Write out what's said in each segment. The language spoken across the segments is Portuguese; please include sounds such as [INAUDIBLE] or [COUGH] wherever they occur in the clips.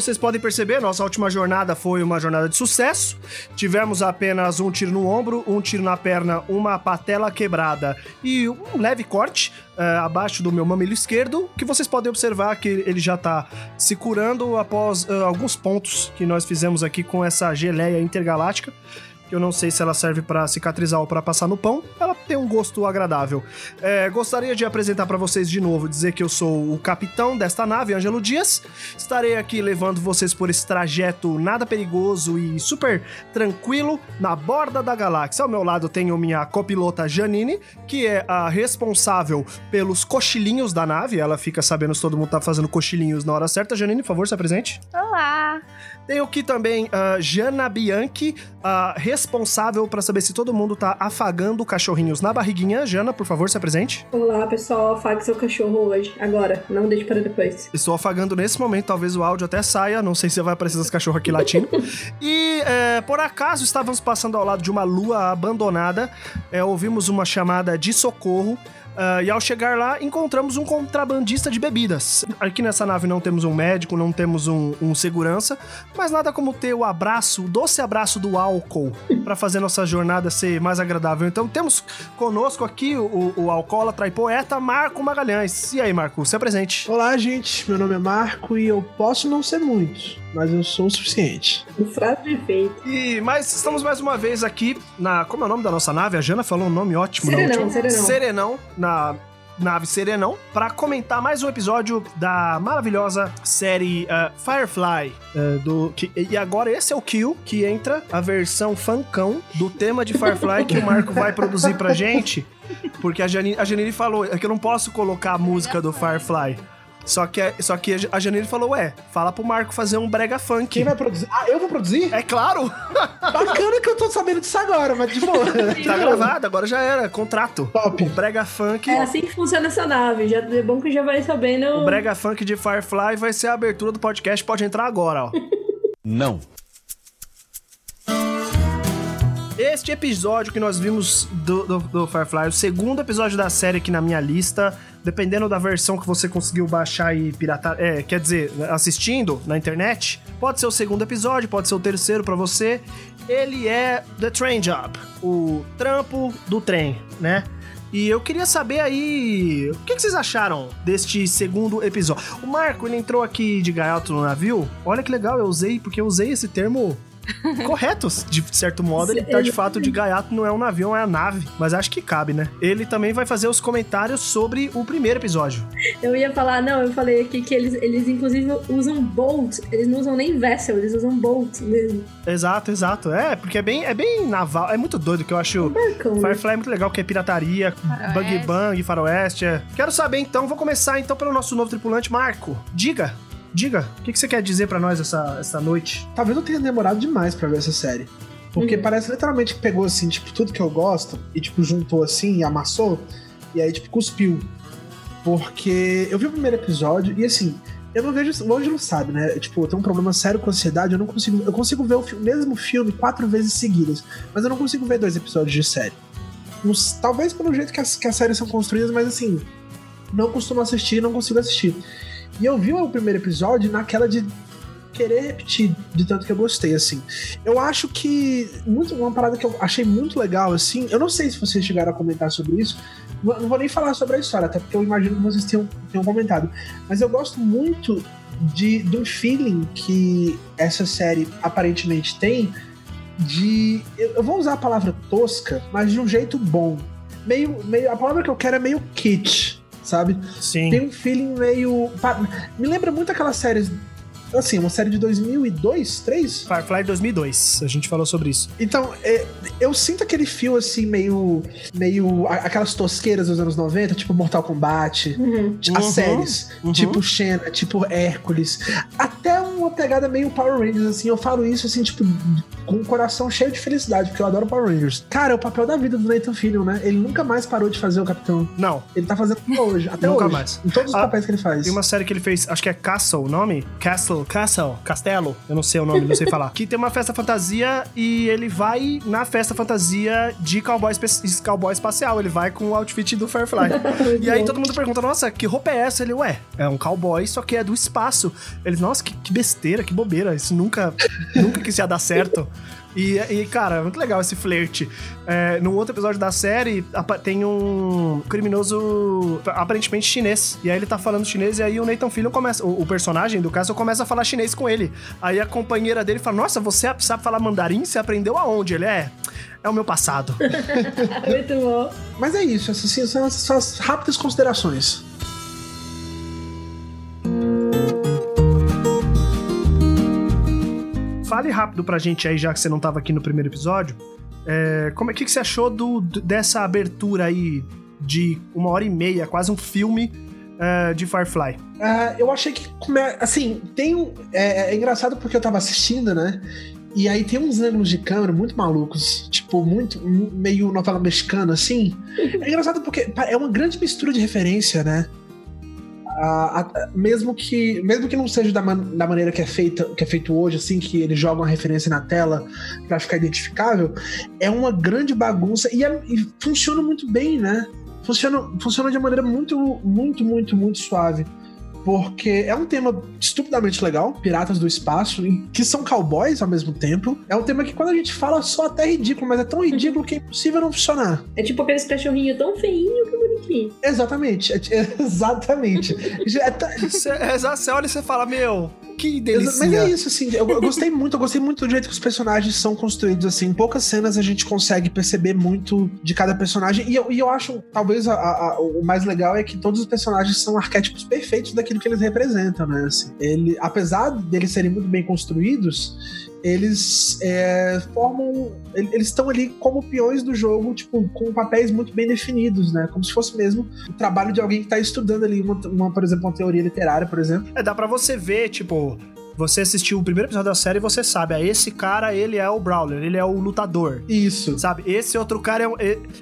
Vocês podem perceber, nossa última jornada foi uma jornada de sucesso. Tivemos apenas um tiro no ombro, um tiro na perna, uma patela quebrada e um leve corte eh, abaixo do meu mamilo esquerdo, que vocês podem observar que ele já tá se curando após eh, alguns pontos que nós fizemos aqui com essa geleia intergaláctica. Que eu não sei se ela serve pra cicatrizar ou pra passar no pão. Ela tem um gosto agradável. É, gostaria de apresentar pra vocês de novo, dizer que eu sou o capitão desta nave, Ângelo Dias. Estarei aqui levando vocês por esse trajeto nada perigoso e super tranquilo na borda da galáxia. Ao meu lado tenho minha copilota Janine, que é a responsável pelos cochilinhos da nave. Ela fica sabendo se todo mundo tá fazendo cochilinhos na hora certa. Janine, por favor, se apresente. Olá! Tenho aqui também a Jana Bianchi, a responsável para saber se todo mundo tá afagando cachorrinhos na barriguinha. Jana, por favor, se apresente. Olá, pessoal. Afague seu cachorro hoje. Agora. Não deixe para depois. Estou afagando nesse momento, talvez o áudio até saia, não sei se vai aparecer os cachorros aqui latindo. [LAUGHS] e, é, por acaso, estávamos passando ao lado de uma lua abandonada, é, ouvimos uma chamada de socorro. Ah, e ao chegar lá, encontramos um contrabandista de bebidas. Aqui nessa nave não temos um médico, não temos um, um segurança, mas nada como ter o abraço, o doce abraço do álcool para fazer nossa jornada ser mais agradável. Então temos conosco aqui o, o alcoólatra e poeta Marco Magalhães. E aí, Marco, se apresente. Olá, gente. Meu nome é Marco e eu posso não ser muito, mas eu sou o suficiente. Frase de efeito. E mas estamos mais uma vez aqui na. Como é o nome da nossa nave? A Jana falou um nome ótimo, na Serenão, última. Serenão. Serenão, na nave Serenão, para comentar mais um episódio da maravilhosa série uh, Firefly. uh, do, que, e agora esse é o Kill, que entra a versão funkão do tema de Firefly que o Marco vai produzir pra gente. Porque a Janine, a Janine falou é que eu não posso colocar a música do Firefly. Só que, só que a Janine falou, ué, fala pro Marco fazer um brega funk. Quem vai produzir? Ah, eu vou produzir? É claro! Bacana que eu tô sabendo disso agora, mas de boa. [LAUGHS] Tá gravado, agora já era, contrato. Top. O brega funk, É assim que funciona essa nave. Já é bom que já vai sabendo. o brega funk de Firefly vai ser a abertura do podcast, pode entrar agora, ó. [LAUGHS] Não. Este episódio que nós vimos do, do, do Firefly, o segundo episódio da série aqui na minha lista, dependendo da versão que você conseguiu baixar e piratar, é, quer dizer, assistindo na internet, pode ser o segundo episódio, pode ser o terceiro pra você. Ele é The Train Job, o trampo do trem, né? E eu queria saber aí, o que, que vocês acharam deste segundo episódio? O Marco, ele entrou aqui de gaiato no navio. Olha que legal, eu usei, porque eu usei esse termo [LAUGHS] correto, de certo modo. Ele tá de fato de gaiato, não é um navio, é a nave. Mas acho que cabe, né? Ele também vai fazer os comentários sobre o primeiro episódio. Eu ia falar, não, eu falei aqui que eles, eles inclusive usam bolt. Eles não usam nem vessel, eles usam bolt mesmo. Exato, exato. É, porque é bem, é bem naval. É muito doido que eu acho. Barcão. né? Firefly é muito legal, que é pirataria, Faroeste. bug bang, faroeste. É. Quero saber então, vou começar então pelo nosso novo tripulante, Marco. Diga, diga, o que, que você quer dizer pra nós essa, essa noite? Talvez eu tenha demorado demais pra ver essa série. Porque Uhum. parece literalmente que pegou, assim, tipo, tudo que eu gosto e, tipo, juntou assim e amassou. E aí, tipo, cuspiu. Porque eu vi o primeiro episódio e, assim, eu não vejo. O Ângelo sabe, né? Tipo, eu tenho um problema sério com ansiedade. Eu não consigo. Eu consigo ver o fi- mesmo filme quatro vezes seguidas. Mas eu não consigo ver dois episódios de série. Uns- talvez pelo jeito que as, que as séries são construídas, mas assim. Não costumo assistir, não consigo assistir. E eu vi o primeiro episódio naquela de querer repetir, de tanto que eu gostei, assim. Eu acho que muito, uma parada que eu achei muito legal, assim, eu não sei se vocês chegaram a comentar sobre isso, não vou nem falar sobre a história, até porque eu imagino que vocês tenham, tenham comentado, mas eu gosto muito de, um feeling que essa série aparentemente tem de. Eu, vou usar a palavra tosca, mas de um jeito bom. Meio, meio, a palavra que eu quero é meio kitsch, sabe? Sim. Tem um feeling meio. Me lembra muito aquelas séries assim, uma série de 2002, 3? Firefly 2002, a gente falou sobre isso. Então, é, eu sinto aquele fio assim, meio. meio. aquelas tosqueiras dos anos 90, tipo Mortal Kombat, Uhum. as Uhum, séries, uhum. tipo Xena, tipo Hércules. Até uma pegada meio Power Rangers, assim. Eu falo isso, assim, tipo, com o coração cheio de felicidade, porque eu adoro Power Rangers. Cara, é o papel da vida do Nathan Fillion, né? Ele nunca mais parou de fazer o Capitão. Não, Ele tá fazendo até hoje, até Nunca hoje. mais. Em todos os Ah, papéis que ele faz. Tem uma série que ele fez, acho que é Castle o nome? Castle, Castle, Castelo, eu não sei o nome, não sei falar. [LAUGHS] Que tem uma festa fantasia e ele vai na festa fantasia de cowboy, cowboy espacial. Ele vai com o outfit do Firefly. [LAUGHS] E aí todo mundo pergunta, nossa, que roupa é essa? Ele, ué, é um cowboy, só que é do espaço. Ele, nossa, que, que besteira, que bobeira. Isso nunca, nunca que isso ia dar certo. E, e, cara, é muito legal esse flerte. É, no outro episódio da série, tem um criminoso aparentemente chinês. E aí ele tá falando chinês, e aí o Nathan Fillion começa, o, o personagem do caso, começa a falar chinês com ele. Aí a companheira dele fala: Nossa, você sabe falar mandarim? Você aprendeu aonde? Ele é. É o meu passado. [LAUGHS] Muito bom. Mas é isso, essas assim, são as rápidas considerações. Fale rápido pra gente aí, já que você não tava aqui no primeiro episódio. É, como é que, que você achou do, dessa abertura aí de uma hora e meia, quase um filme é, de Firefly? Ah, eu achei que, assim, tem um. É, é engraçado porque eu tava assistindo, né? E aí tem uns ângulos de câmera muito malucos, tipo, muito, mu- meio novela mexicana, assim. [LAUGHS] É engraçado porque é uma grande mistura de referência, né? A- mesmo que mesmo que não seja da, man- da maneira que é feita que é feito hoje assim que eles jogam a referência na tela pra ficar identificável é uma grande bagunça e, é- e funciona muito bem né funciona funciona de maneira muito muito muito muito suave porque é um tema estupidamente legal, Piratas do Espaço, que são cowboys ao mesmo tempo. É um tema que quando a gente fala só até ridículo, mas é tão ridículo que é impossível não funcionar. É tipo aqueles cachorrinhos tão feinho que bonitinho. Exatamente, é- é- [LAUGHS] exatamente. Ta- Você é, olha e você fala, meu, que delícia. Mas é isso, assim, eu, eu gostei muito, eu gostei muito do jeito que os personagens são construídos, assim, em poucas cenas a gente consegue perceber muito de cada personagem, e eu, e eu acho, talvez, a- a- o mais legal é que todos os personagens são arquétipos perfeitos daquilo que eles representam, né, assim. Ele, apesar deles serem muito bem construídos, eles é, formam. ele- Eles estão ali como peões do jogo, tipo, com papéis muito bem definidos, né? Como se fosse mesmo o trabalho de alguém que tá estudando ali, uma, uma, por exemplo, uma teoria literária, por exemplo. É, dá pra você ver, tipo, você assistiu o primeiro episódio da série e você sabe, ah, esse cara, ele é o Brawler, ele é o lutador. Isso. Sabe, esse outro cara é o-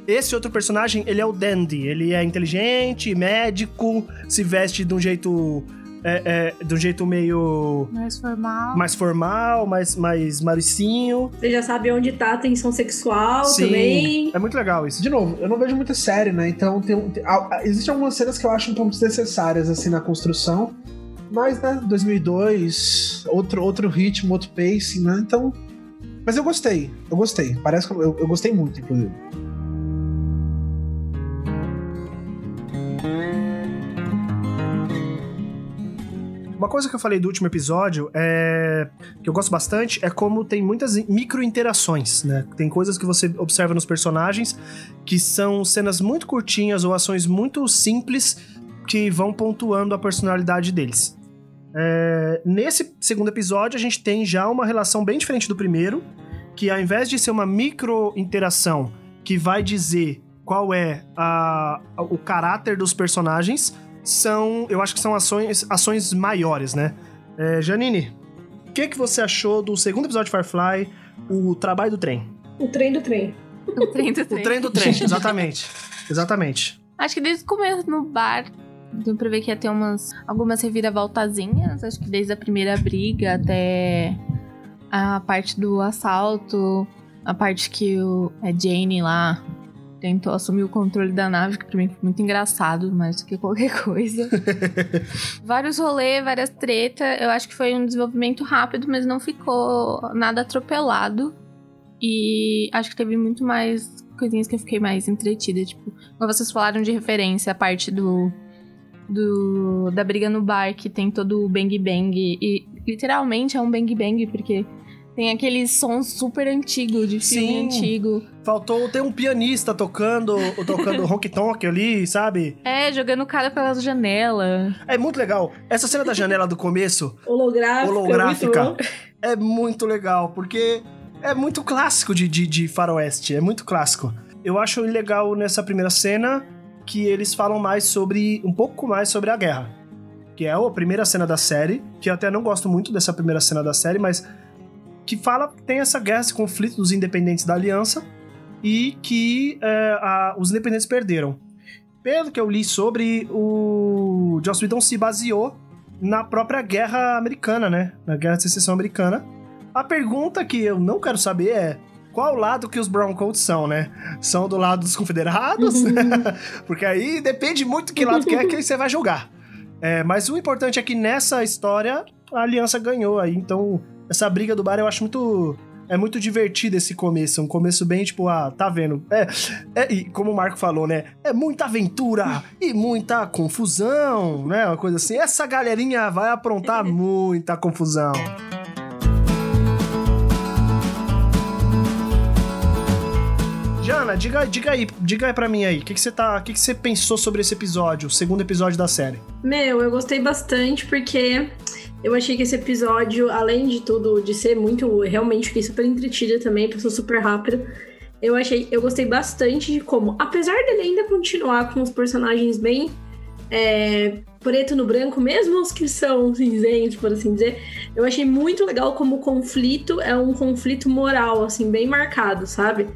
Esse outro personagem, ele é o Dandy. Ele é inteligente, médico, se veste de um jeito. É, é, de um jeito meio. Mais formal. mais formal, mais, mais maricinho. Você já sabe onde tá a tensão sexual Sim. também. É muito legal isso. De novo, eu não vejo muita série, né? Então tem, um- tem, a- a- existem algumas cenas que eu acho um pouco desnecessárias, assim, na construção. Mas, né, 2002, outro, outro ritmo, outro pacing, né? Então. Mas eu gostei, eu gostei. Parece que eu, eu gostei muito, inclusive. Uma coisa que eu falei do último episódio é que eu gosto bastante é como tem muitas micro interações, né? Tem coisas que você observa nos personagens que são cenas muito curtinhas ou ações muito simples que vão pontuando a personalidade deles. É, nesse segundo episódio a gente tem já uma relação bem diferente do primeiro, que ao invés de ser uma micro interação que vai dizer qual é a- o caráter dos personagens, são, eu acho que são ações, ações maiores, né? É, Janine, o que, que você achou do segundo episódio de Firefly, o trabalho do trem? O trem do trem. O trem do [LAUGHS] trem. O trem do trem, exatamente. [LAUGHS] Exatamente. Acho que desde o começo no bar deu pra ver que ia ter umas, algumas reviravoltazinhas. Acho que desde a primeira briga até a parte do assalto, a parte que o a Jane lá tentou assumir o controle da nave, que pra mim foi muito engraçado, mais do que qualquer [LAUGHS] coisa. Vários rolês, várias tretas. Eu acho que foi um desenvolvimento rápido, mas não ficou nada atropelado. E acho que teve muito mais coisinhas que eu fiquei mais entretida. Tipo, como vocês falaram de referência, a parte do, do da briga no bar, que tem todo o bang bang. E literalmente é um bang bang, porque Tem aqueles sons super antigos, de filme Sim. antigo. Faltou ter um pianista tocando, tocando [LAUGHS] honk tonk ali, sabe? É, jogando o cara pela janela. É muito legal. Essa cena da janela do começo Holográfica. holográfica Muito é muito legal, porque é muito clássico de, de, de faroeste, é muito clássico. Eu acho legal nessa primeira cena que eles falam mais sobre, um pouco mais sobre a guerra. Que é a primeira cena da série, que eu até não gosto muito dessa primeira cena da série, mas que fala que tem essa guerra, esse conflito dos independentes da aliança e que é, a- os independentes perderam. Pelo que eu li sobre, o Joss Whedon se baseou na própria guerra americana, né? Na guerra de secessão americana. A pergunta que eu não quero saber é qual lado que os Browncoats são, né? São do lado dos confederados? [LAUGHS] Porque aí depende muito que lado que é que você vai jogar. É, mas o importante é que nessa história a aliança ganhou aí, então essa briga do bar eu acho muito é muito divertido esse começo, um começo bem tipo, ah, tá vendo? É, é e como o Marco falou, né? É muita aventura [LAUGHS] e muita confusão, né? Uma coisa assim. Essa galerinha vai aprontar [LAUGHS] muita confusão. Jana, diga, diga aí, diga aí pra mim aí, o que, que você tá, o que, que você pensou sobre esse episódio, o segundo episódio da série? Meu, eu gostei bastante porque eu achei que esse episódio, além de tudo, de ser muito. Realmente fiquei super entretida também, passou super rápido. Eu achei. Eu gostei bastante de como, apesar dele ainda continuar com os personagens bem. é, preto no branco, mesmo os que são cinzentos, por assim dizer, eu achei muito legal como o conflito é um conflito moral, assim, bem marcado, sabe?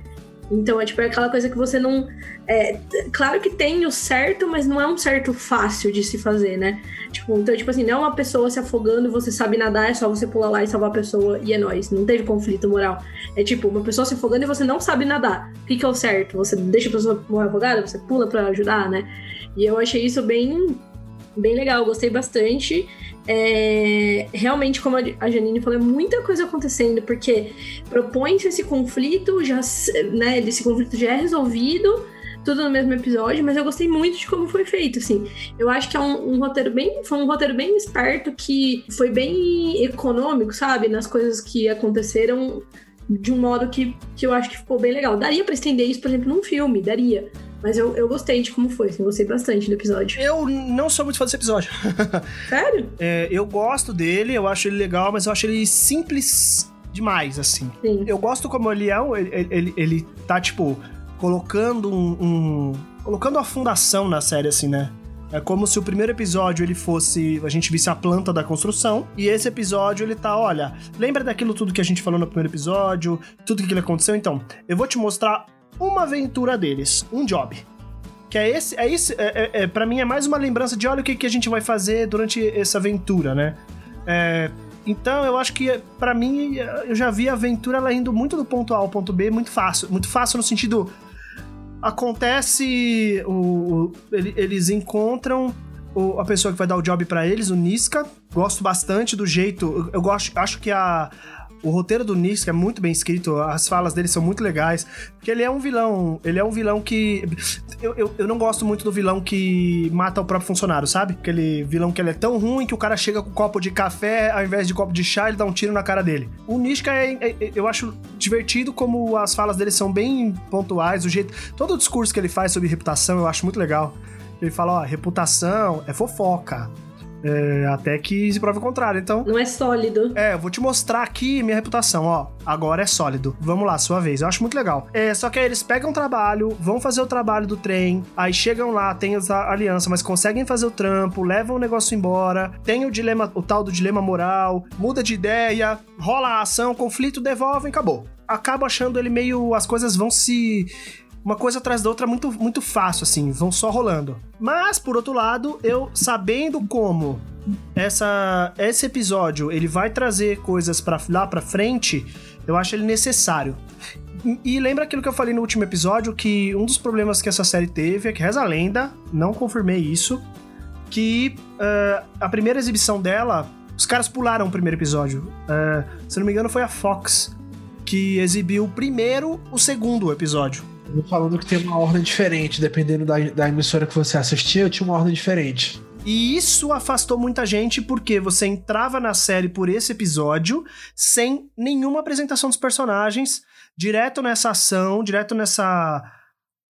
Então é tipo é aquela coisa que você não. É, claro que tem o certo, mas não é um certo fácil de se fazer, né? Tipo, então, tipo assim, não é uma pessoa se afogando e você sabe nadar, é só você pular lá e salvar a pessoa e é nóis. Não teve conflito moral. É tipo, uma pessoa se afogando e você não sabe nadar. O que, que é o certo? Você deixa a pessoa morrer afogada, você pula pra ajudar, né? E eu achei isso bem, bem legal, gostei bastante. É, realmente, como a Janine falou, é muita coisa acontecendo, porque propõe-se esse conflito, já, né, esse conflito já é resolvido, tudo no mesmo episódio, mas eu gostei muito de como foi feito, assim. Eu acho que é um, um roteiro bem. Foi um roteiro bem esperto que foi bem econômico, sabe? Nas coisas que aconteceram de um modo que, que eu acho que ficou bem legal. Daria pra estender isso, por exemplo, num filme, daria. Mas eu, eu gostei de como foi, assim, gostei bastante do episódio. Eu não sou muito fã desse episódio. [LAUGHS] Sério? É, eu gosto dele, eu acho ele legal, mas eu acho ele simples demais, assim. Sim. Eu gosto como ele é, ele, ele, ele tá, tipo, colocando um, um- colocando a fundação na série, assim, né? É como se o primeiro episódio ele fosse. A gente visse a planta da construção. E esse episódio ele tá, olha, lembra daquilo tudo que a gente falou no primeiro episódio? Tudo que aconteceu? Então, eu vou te mostrar uma aventura deles, um job. Que é esse, é isso, é, é, é, pra mim é mais uma lembrança de olha o que, que a gente vai fazer durante essa aventura, né? É, então eu acho que pra mim eu já vi a aventura ela indo muito do ponto A ao ponto B muito fácil, muito fácil no sentido acontece o, o- ele- eles encontram o- a pessoa que vai dar o job pra eles, o Niska. Gosto bastante do jeito, eu gosto, acho que a o roteiro do Niska é muito bem escrito, as falas dele são muito legais, porque ele é um vilão, ele é um vilão que eu, eu, eu não gosto muito do vilão que mata o próprio funcionário, sabe? Aquele vilão que ele é tão ruim que o cara chega com um copo de café, ao invés de copo de chá, ele dá um tiro na cara dele. O Niska é, é- é- eu acho divertido como as falas dele são bem pontuais, o jeito, todo o discurso que ele faz sobre reputação eu acho muito legal. Ele fala, ó, reputação é fofoca. É, até que se prove o contrário. Então, Não é sólido. é, eu vou te mostrar aqui minha reputação, ó. Agora é sólido. Vamos lá, sua vez. Eu acho muito legal. É, só que aí eles pegam o trabalho, vão fazer o trabalho do trem, aí chegam lá, tem a aliança, mas conseguem fazer o trampo, levam o negócio embora, tem o dilema, o tal do dilema moral, muda de ideia, rola a ação, conflito, devolvem, acabou. Acabo achando ele meio. As coisas vão se uma coisa atrás da outra muito, muito fácil, assim, vão só rolando. Mas, por outro lado, eu sabendo como essa, esse episódio ele vai trazer coisas para lá pra frente, eu acho ele necessário. E, lembra aquilo que eu falei no último episódio, que um dos problemas que essa série teve é que reza a lenda, não confirmei isso, que ah, a primeira exibição dela, os caras pularam o primeiro episódio. Ah, se não me engano, foi a Fox que exibiu primeiro o segundo episódio. Falando que tem uma ordem diferente, dependendo da, da emissora que você assistir, eu tinha uma ordem diferente. E isso afastou muita gente porque você entrava na série por esse episódio sem nenhuma apresentação dos personagens, direto nessa ação, direto nessa,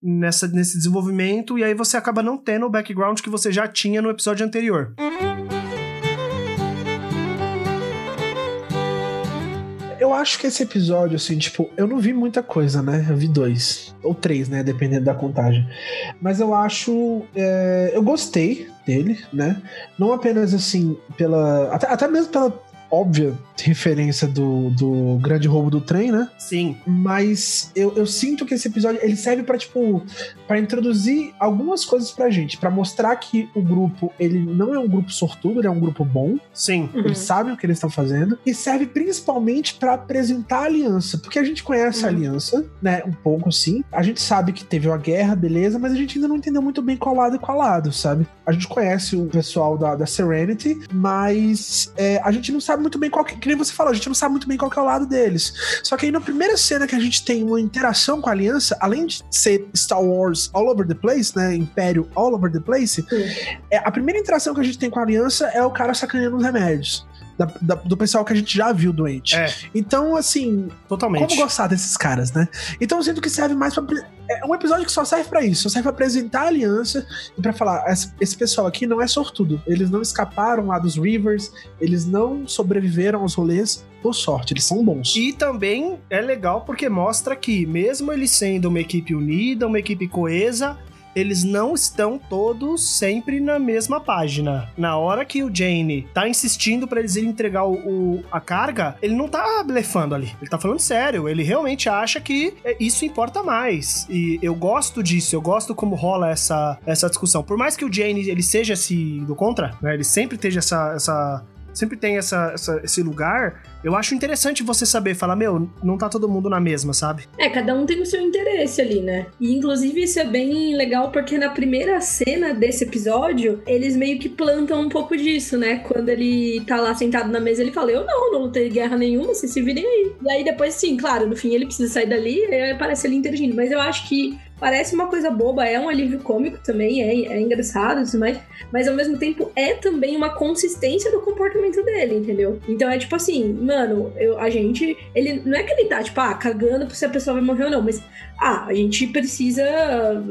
nessa nesse desenvolvimento, e aí você acaba não tendo o background que você já tinha no episódio anterior. Eu acho que esse episódio, assim, tipo, eu não vi muita coisa, né? Eu vi dois. Ou três, né? Dependendo da contagem. Mas eu acho. é, eu gostei dele, né? Não apenas assim, pela. Até, até mesmo pela óbvia referência do, do grande roubo do trem, né? Sim. Mas eu, eu sinto que esse episódio ele serve pra tipo para introduzir algumas coisas pra gente, pra mostrar que o grupo ele não é um grupo sortudo, ele é um grupo bom, Sim. Uhum. eles sabem o que eles estão fazendo e serve principalmente pra apresentar a aliança, porque a gente conhece a Uhum. aliança, né, um pouco assim. A gente sabe que teve uma guerra, beleza, mas a gente ainda não entendeu muito bem qual lado e qual lado, sabe? A gente conhece o pessoal da, da Serenity, mas é, a gente não sabe muito bem qual que, que nem você falou, a gente não sabe muito bem qual que é o lado deles. Só que aí na primeira cena que a gente tem uma interação com a aliança, além de ser Star Wars all over the place, né, Império all over the place, é, a primeira interação que a gente tem com a aliança é o cara sacaneando os remédios. Da- da- do pessoal que a gente já viu doente. É, Então, assim, totalmente. como gostar desses caras, né? Então eu sinto que serve mais pra. É um episódio que só serve pra isso, só serve pra apresentar a aliança e pra falar: esse, esse pessoal aqui não é sortudo. Eles não escaparam lá dos Rivers, eles não sobreviveram aos rolês por sorte, eles são bons. E também é legal porque mostra que, mesmo eles sendo uma equipe unida, uma equipe coesa, eles não estão todos sempre na mesma página. Na hora que o Jane tá insistindo pra eles irem entregar o, o- a carga, ele não tá blefando ali. Ele tá falando sério. Ele realmente acha que é, isso importa mais. E eu gosto disso. Eu gosto como rola essa, essa discussão. Por mais que o Jane ele seja esse do contra, né? Ele sempre esteja essa, essa sempre tem essa, essa- esse lugar, eu acho interessante você saber falar, meu, não tá todo mundo na mesma, sabe? É, cada um tem o seu interesse ali, né? E inclusive isso é bem legal porque na primeira cena desse episódio, eles meio que plantam um pouco disso, né? Quando ele tá lá sentado na mesa, ele fala: Eu não, não lutei guerra nenhuma, vocês se virem aí. E aí depois, sim, claro, no fim ele precisa sair dali aí aparece ele interagindo. Mas eu acho que parece uma coisa boba, é um alívio cômico também, é, é engraçado e. Mas ao mesmo tempo é também uma consistência do comportamento dele, entendeu? Então é tipo assim, mano, eu, a gente. Ele não é que ele tá, tipo, ah, cagando se a pessoa vai morrer ou não, mas ah, a gente precisa.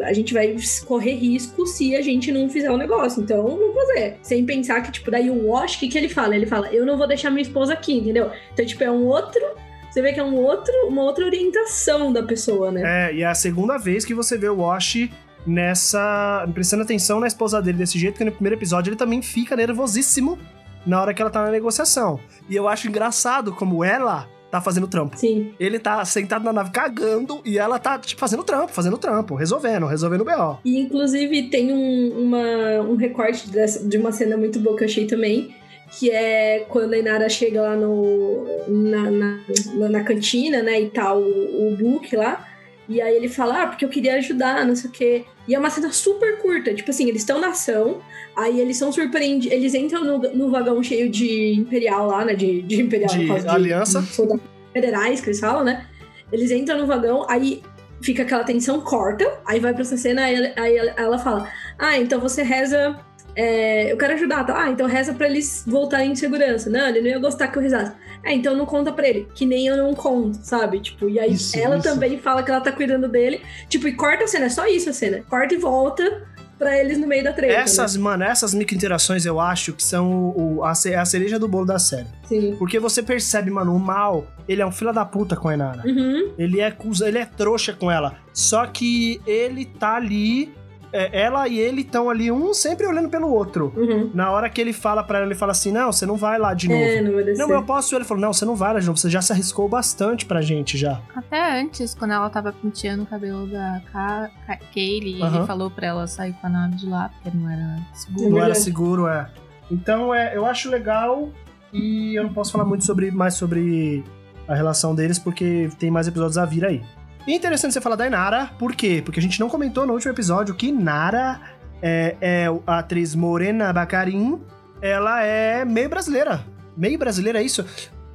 A gente vai correr risco se a gente não fizer o negócio. Então, vamos fazer. Sem pensar que, tipo, daí o Wash, o que, que ele fala? Ele fala, eu não vou deixar minha esposa aqui, entendeu? Então, tipo, é um outro. Você vê que é um outro, uma outra orientação da pessoa, né? É, e é a segunda vez que você vê o Wash nessa. prestando atenção na esposa dele desse jeito, que no primeiro episódio ele também fica nervosíssimo na hora que ela tá na negociação. E eu acho engraçado como ela tá fazendo trampo. Sim. Ele tá sentado na nave cagando e ela tá, tipo, fazendo trampo, fazendo trampo, resolvendo, resolvendo o BO. E inclusive tem um, uma, um recorte dessa- de uma cena muito boa que eu achei também. Que é quando a Inara chega lá no, na, na, na- na cantina, né? E tá o, o Book lá. E aí ele fala, ah, porque eu queria ajudar, não sei o quê. E é uma cena super curta. Tipo assim, eles estão na ação, aí eles são surpreendidos. Eles entram no, no vagão cheio de Imperial lá, né? De, de Imperial, De caso, aliança. de federais, que eles falam, né? Eles entram no vagão, aí fica aquela tensão, corta, aí vai pra essa cena, aí ela, aí ela- ela fala: Ah, então você reza. é, eu quero ajudar, tá? Ah, então reza pra eles voltarem em segurança. Não, ele não ia gostar que eu rezasse. É, então não conta pra ele, que nem eu não conto, sabe? Tipo, e aí Isso, ela isso. também fala que ela tá cuidando dele. Tipo, e corta a cena, é só isso a cena. Corta e volta pra eles no meio da treta. Essas, mano, essas micro-interações eu acho que são o, a, a cereja do bolo da série. né? Sim. Porque você percebe, mano, o mal, ele é um filho da puta com a Inara. Uhum. Ele é, ele é trouxa com ela. Só que ele tá ali. É, ela e ele estão ali, um sempre olhando pelo outro. Uhum. Na hora que ele fala pra ela, ele fala assim: Não, você não vai lá de novo. É, não vai descer. Não, eu posso. Ele falou: Não, você não vai lá de novo. Você já se arriscou bastante pra gente já. Até antes, quando ela tava penteando o cabelo da Ka Ka Kaylee, Aham. ele falou pra ela sair com a nave de lá, porque não era seguro. não era verdade. seguro, é. Então, é, eu acho legal. E eu não posso falar muito sobre mais sobre a relação deles, porque tem mais episódios a vir aí. E interessante você falar da Inara, por quê? Porque a gente não comentou no último episódio que Nara é, é a atriz Morena Bacarin, ela é meio brasileira. Meio brasileira, é isso?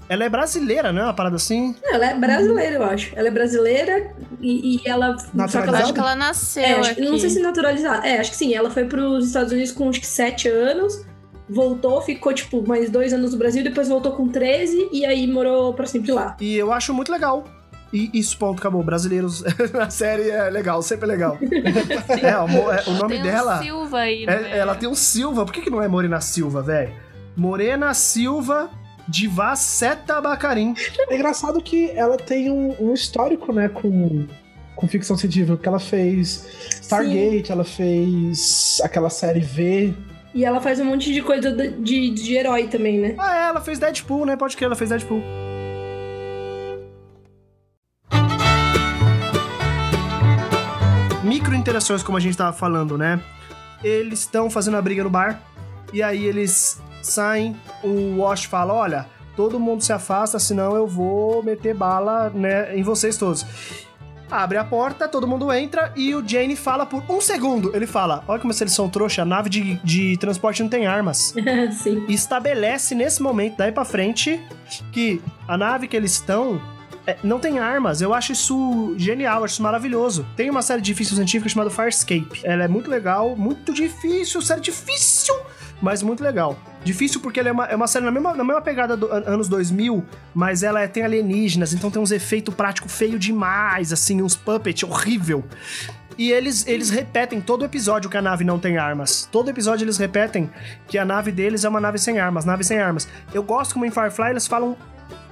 Ela é brasileira, né? Uma parada assim. Ela é brasileira, eu acho. Ela é brasileira e, e ela. só que ela- Naturalizada? Acho que ela nasceu É, acho- aqui. não sei se naturalizada. É, acho que sim. Ela foi pros Estados Unidos com acho que 7 anos, voltou, ficou tipo mais dois anos no Brasil, depois voltou com 13 e aí morou pra sempre lá. E eu acho muito legal. E isso, ponto, acabou. Brasileiros [LAUGHS] na série é legal, sempre é legal. [LAUGHS] é, o, é, o nome tem dela. um Silva aí, é- né? ela tem um Silva. Por que, que não é Morena Silva, velho? Morena Silva de Vaceta Bacarim. É engraçado que ela tem um, um histórico, né, com, com ficção científica, porque ela fez Stargate, ela fez aquela série V. E ela faz um monte de coisa de, de, de herói também, né? Ah, é, ela fez Deadpool, né? Pode crer, ela fez Deadpool. Micro interações, como a gente tava falando, né? Eles estão fazendo a briga no bar. E aí eles saem, o Wash fala: olha, todo mundo se afasta, senão eu vou meter bala né, em vocês todos. Abre a porta, todo mundo entra e o Jane fala por um segundo. Ele fala: Olha como eles são trouxa, a nave de, de transporte não tem armas [LAUGHS] Sim. e estabelece nesse momento, daí pra frente, que a nave que eles estão é, não tem armas. Eu acho isso genial, acho isso maravilhoso. Tem uma série de ficção científica chamada Farscape. Ela é muito legal, muito difícil, série difícil, mas muito legal. Difícil porque ela é uma, é uma série na mesma, na mesma pegada dos anos 2000, mas ela é- tem alienígenas, então tem uns efeitos práticos feio demais, assim, uns puppet horrível. E eles, eles repetem todo episódio que a nave não tem armas. Todo episódio eles repetem que a nave deles é uma nave sem armas, nave sem armas. Eu gosto como em Firefly eles falam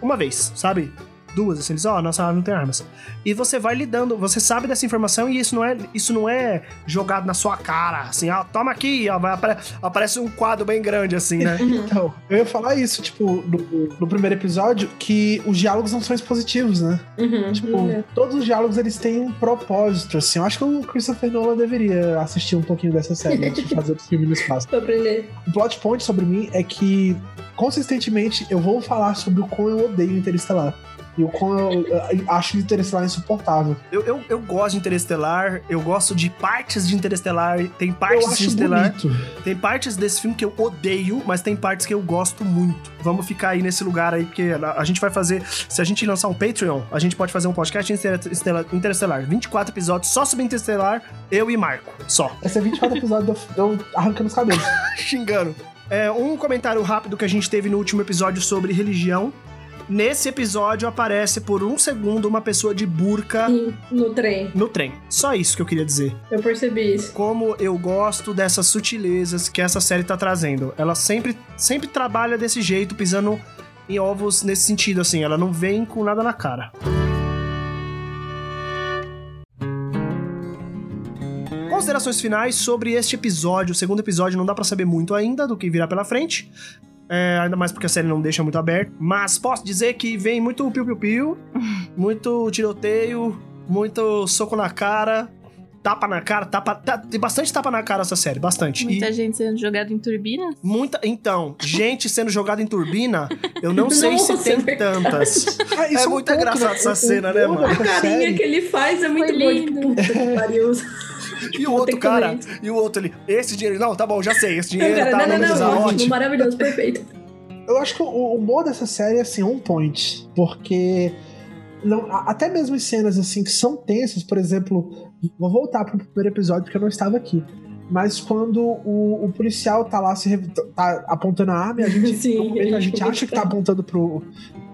uma vez, sabe? Duas, assim, eles, ó, nossa nave não tem armas. E você vai lidando, você sabe dessa informação e isso não é, isso não é jogado na sua cara, assim, ó, toma aqui, ó, vai, apare- aparece um quadro bem grande, assim, né? Então, eu ia falar isso, tipo, no, no primeiro episódio, que os diálogos não são expositivos, né? Uhum. Tipo, Uhum. todos os diálogos eles têm um propósito, assim. Eu acho que o Christopher Nolan deveria assistir um pouquinho dessa série antes de fazer outro filme no espaço. [LAUGHS] Pra aprender. O plot point sobre mim é que, consistentemente, eu vou falar sobre o quão eu odeio Interestelar. E o quão eu, eu acho Interestelar insuportável. Eu, eu, eu gosto de Interestelar, eu gosto de partes de Interestelar, tem Eu partes de acho Interestelar. bonito. Tem partes desse filme que eu odeio, mas tem partes que eu gosto muito. Vamos ficar aí nesse lugar aí, porque a, gente vai fazer. Se a gente lançar um Patreon, a gente pode fazer um podcast Interestelar. Interestelar 24 episódios só sobre Interestelar, eu e Marco. Só. Vai ser 24 episódios de eu arrancando os cabelos. [LAUGHS] Xingando. É, um comentário rápido que a gente teve no último episódio sobre religião. Nesse episódio aparece por um segundo uma pessoa de burca Sim, no trem. no trem. Só isso que eu queria dizer. Eu percebi isso. como eu gosto dessas sutilezas que essa série tá trazendo. Ela sempre, sempre trabalha desse jeito, pisando em ovos nesse sentido, assim. Ela não vem com nada na cara. Considerações finais sobre este episódio. O segundo episódio não dá pra saber muito ainda do que virá pela frente. É, ainda mais porque a série não deixa muito aberto. Mas posso dizer que vem muito piu-piu-piu, [LAUGHS] muito tiroteio, muito soco na cara, tapa na cara, tapa, tá- tem bastante tapa na cara essa série, bastante. Muita E gente sendo jogada em turbinas. muita, então, gente sendo jogada em turbina, eu não [LAUGHS] sei se Nossa, tem é tantas. Ah, isso É um muito engraçado né? essa O- cena, né, bom mano? dessa A carinha que ele faz é muito Foi boa. Tipo, lindo. puta que pariu. [LAUGHS] E o outro cara, e o outro ali, esse dinheiro, não, tá bom, já sei, esse Não, dinheiro cara, tá não, no não, não, ótimo, maravilhoso, perfeito. [LAUGHS] Eu acho que o humor dessa série é assim, on point. Porque não, até mesmo em cenas assim que são tensas, por exemplo, vou voltar pro primeiro episódio porque eu não estava aqui. Mas quando o, o policial tá lá se re- tá apontando a arma, e a gente, [LAUGHS] Sim, a gente acha que tá apontando pro,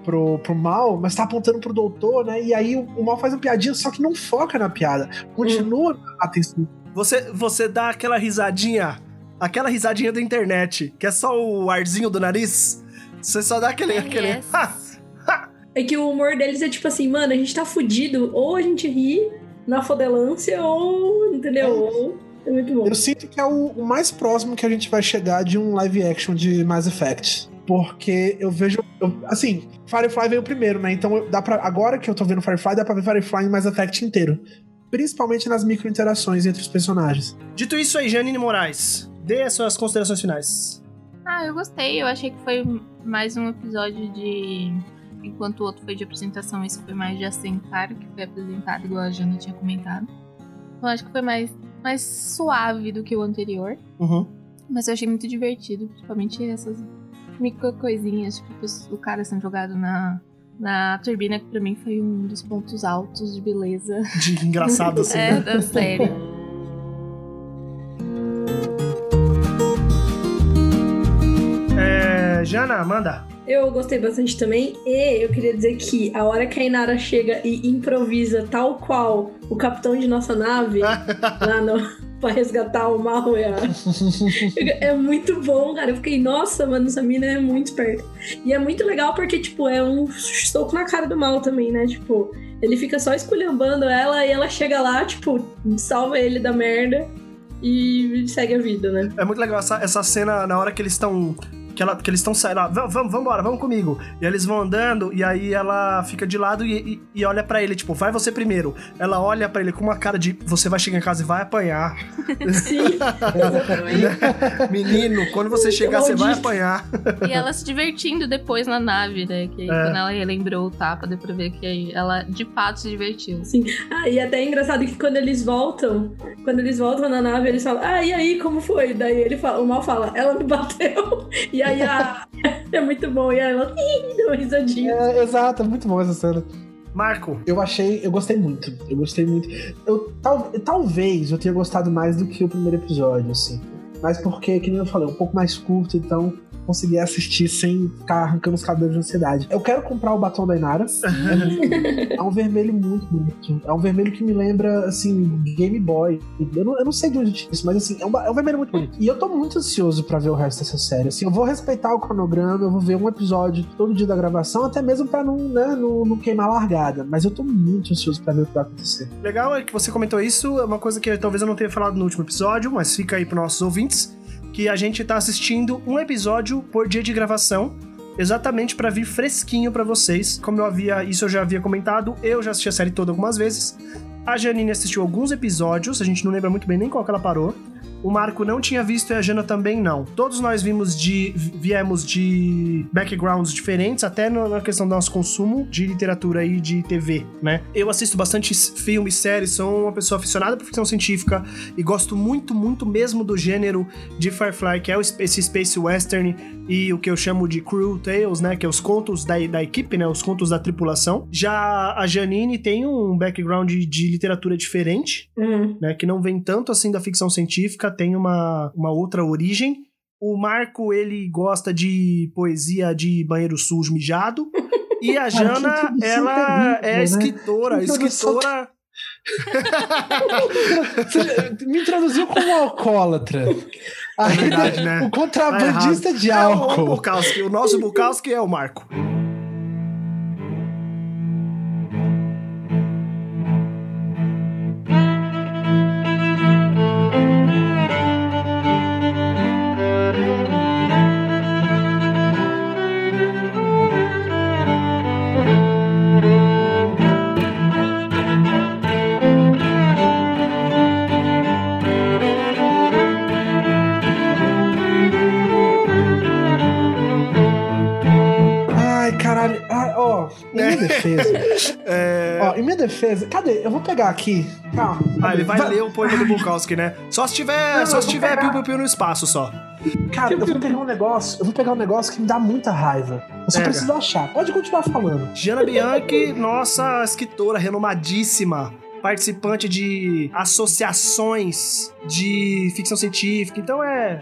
pro, pro mal, mas tá apontando pro doutor, né? E aí o, o mal faz uma piadinha, só que não foca na piada. Continua a atenção. Você, você dá aquela risadinha, aquela risadinha da internet, que é só o arzinho do nariz. Você só dá aquele. aquele Yes. É que o humor deles é tipo assim, mano, a gente tá fudido, ou a gente ri na fodelância, ou, entendeu? Ou é muito bom. Eu sinto que é o, o mais próximo que a gente vai chegar de um live action de Mass Effect. Porque eu vejo. eu- assim, Firefly veio primeiro, né? Então eu- dá pra, agora que eu tô vendo Firefly, dá pra ver Firefly em Mass Effect inteiro. Principalmente nas micro-interações entre os personagens. Dito isso aí, Janine Moraes, dê as suas considerações finais. Ah, eu gostei. Eu achei que foi mais um episódio de. Enquanto o outro foi de apresentação, esse foi mais de assentar, que foi apresentado, igual a Jana tinha comentado. Então acho que foi mais, mais suave do que o anterior. Uhum. Mas eu achei muito divertido, principalmente essas micro coisinhas, tipo, o cara sendo jogado na, na turbina, que pra mim foi um dos pontos altos de beleza. De engraçado, assim. [LAUGHS] é, né? da série. É, Jana, manda. Eu gostei bastante também. E eu queria dizer que a hora que a Inara chega e improvisa tal qual o capitão de nossa nave [LAUGHS] lá no. Pra resgatar o mal a... [LAUGHS] É muito bom, cara. Eu fiquei, nossa, mano, essa mina é muito perto. E é muito legal porque, tipo, é um soco na cara do mal também, né? Tipo, ele fica só esculhambando ela e ela chega lá, tipo, salva ele da merda e segue a vida, né? É muito legal essa, essa cena na hora que eles estão. Que, ela, que eles estão saindo lá, vamos, vamos, vambora, vamos comigo. E eles vão andando, e aí ela fica de lado e, e, e olha pra ele, tipo, vai você primeiro. Ela olha pra ele com uma cara de você vai chegar em casa e vai apanhar. [LAUGHS] Sim. [LAUGHS] Menino, quando você chegar, você vai apanhar. E ela se divertindo depois na nave, né? Que aí, É. quando ela relembrou o tapa, deu pra ver que aí ela de fato se divertiu. Ah, e até é engraçado que quando eles voltam, quando eles voltam na nave, eles falam, ah, e aí, como foi? Daí ele fala, o mal fala, ela me bateu. [LAUGHS] E aí a. [LAUGHS] é muito bom. E aí ela deu uma risadinha. É, exato, é muito bom essa cena. Marco, Eu achei, eu gostei muito. Eu gostei muito. Eu, tal, talvez eu tenha gostado mais do que o primeiro episódio, assim. Mas porque, que nem eu falei, é um pouco mais curto, então consegui assistir sem ficar arrancando os cabelos de ansiedade. Eu quero comprar o batom da Inara. É, um vermelho muito bonito. É um vermelho que me lembra, assim, Game Boy. Eu não, eu não sei de onde isso, mas assim, é um, é um vermelho muito bonito. E eu tô muito ansioso pra ver o resto dessa série. Assim, eu vou respeitar o cronograma, eu vou ver um episódio todo dia da gravação, até mesmo pra não, né, não, não queimar largada. Mas eu tô muito ansioso pra ver o que vai acontecer. legal é que você comentou isso, é uma coisa que talvez eu não tenha falado no último episódio, mas fica aí pros nossos ouvintes, que a gente tá assistindo um episódio por dia de gravação, exatamente pra vir fresquinho pra vocês. Como eu havia, isso eu já havia comentado, eu já assisti a série toda algumas vezes. A Janine assistiu alguns episódios, a gente não lembra muito bem nem qual que ela parou. O Marco não tinha visto e a Jana também não. Todos nós vimos de viemos de backgrounds diferentes, até na questão do nosso consumo de literatura e de TV, né? Eu assisto bastante filmes, séries, sou uma pessoa aficionada por ficção científica e gosto muito, muito mesmo do gênero de Firefly, que é esse space western e o que eu chamo de crew tales, né? Que é os contos da, da equipe, né? Os contos da tripulação. Já a Janine tem um background de, de literatura diferente, Hum. né, que não vem tanto assim da ficção científica, tem uma, uma outra origem. O Marco, ele gosta de poesia de banheiro sujo mijado. [LAUGHS] E a Jana, ela é né? escritora. Escritora. [LAUGHS] Me introduziu como alcoólatra. Aí, verdade, né? O contrabandista de É o, álcool. Bukowski. O nosso Bukowski é o Marco. Em minha defesa. [LAUGHS] É... Ó, em minha defesa. Cadê? Eu vou pegar aqui. Calma. Ah, ele vai Va- ler o poema do Bukowski, né? Só se tiver, Não, só se tiver pegar. piu-piu-piu no espaço só. Cara, eu vou pegar um negócio. Eu vou pegar um negócio que me dá muita raiva. Eu só Pega. preciso achar. Pode continuar falando. Gianna Bianchi, nossa escritora renomadíssima, participante de associações de ficção científica. Então é.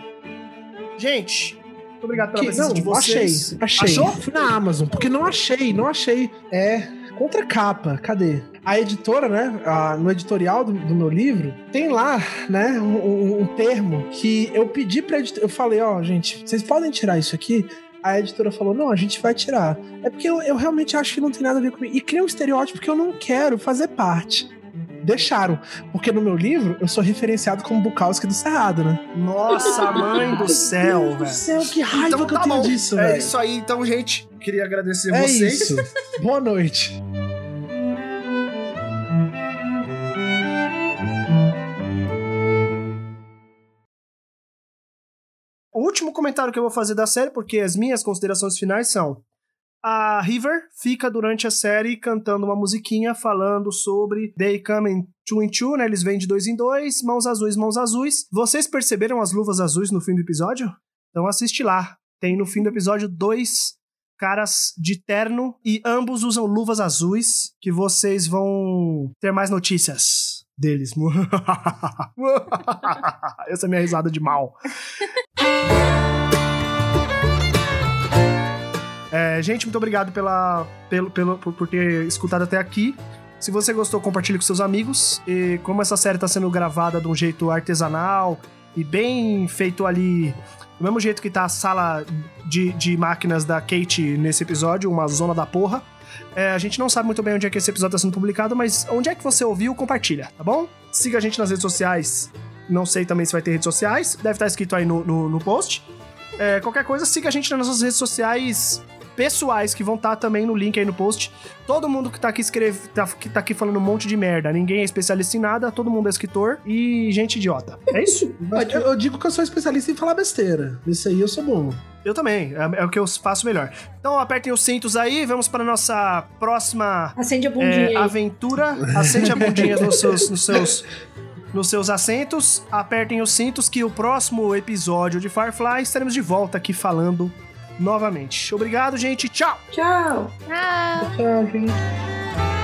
Gente, obrigado pela Que- presença não, de vocês. achei. Achei. Achou? Fui na Amazon, porque não achei, não achei. É. Contra capa, cadê? A editora, né? a- no editorial do, do meu livro, tem lá, né, um, um- termo que eu pedi pra editora. Eu falei, ó, gente, vocês podem tirar isso aqui? A editora falou: não, a gente vai tirar. É porque eu, eu realmente acho que não tem nada a ver comigo. E cria um estereótipo que eu não quero fazer parte. Deixaram. Porque no meu livro eu sou referenciado como Bukowski do Cerrado, né? Nossa, mãe do céu, Meu Deus do velho. céu, que raiva Então que eu tá tenho bom. disso, É velho. isso aí, então, gente. Queria agradecer É vocês. isso. [LAUGHS] Boa noite. O último comentário que eu vou fazer da série, porque as minhas considerações finais são: a River fica durante a série cantando uma musiquinha falando sobre They Come in Two in Two, né? Eles vêm de dois em dois, mãos azuis, mãos azuis. Vocês perceberam as luvas azuis no fim do episódio? Então assiste lá. tem no fim do episódio dois caras de terno e ambos usam luvas azuis que vocês vão ter mais notícias deles. [LAUGHS] Essa é a minha risada de mal. [LAUGHS] É, gente, muito obrigado pela, pelo, pelo, por, por ter escutado até aqui. Se você gostou, compartilhe com seus amigos. E como essa série está sendo gravada de um jeito artesanal e bem feito ali, do mesmo jeito que tá a sala de, de máquinas da Kate nesse episódio, uma zona da porra. É, a gente não sabe muito bem onde é que esse episódio está sendo publicado, mas onde é que você ouviu, compartilha, tá bom? Siga a gente nas redes sociais. Não sei também se vai ter redes sociais. Deve estar escrito aí no, no, no post. É, qualquer coisa, siga a gente nas nossas redes sociais pessoais que vão estar tá também no link aí no post. Todo mundo que tá aqui escreve, tá, que tá aqui falando um monte de merda. Ninguém é especialista em nada, todo mundo é escritor e gente idiota. É isso? eu, eu, digo que eu sou especialista em falar besteira. Isso aí eu sou bom. Eu também, é, é, o que eu faço melhor. Então apertem os cintos aí, vamos para a nossa próxima Acende a bundinha é, aventura. Acende a bundinha nos seus, nos seus nos seus assentos, apertem os cintos que o próximo episódio de Firefly estaremos de volta aqui falando novamente. Obrigado, gente. Tchau. Tchau. Tchau. Tchau, gente.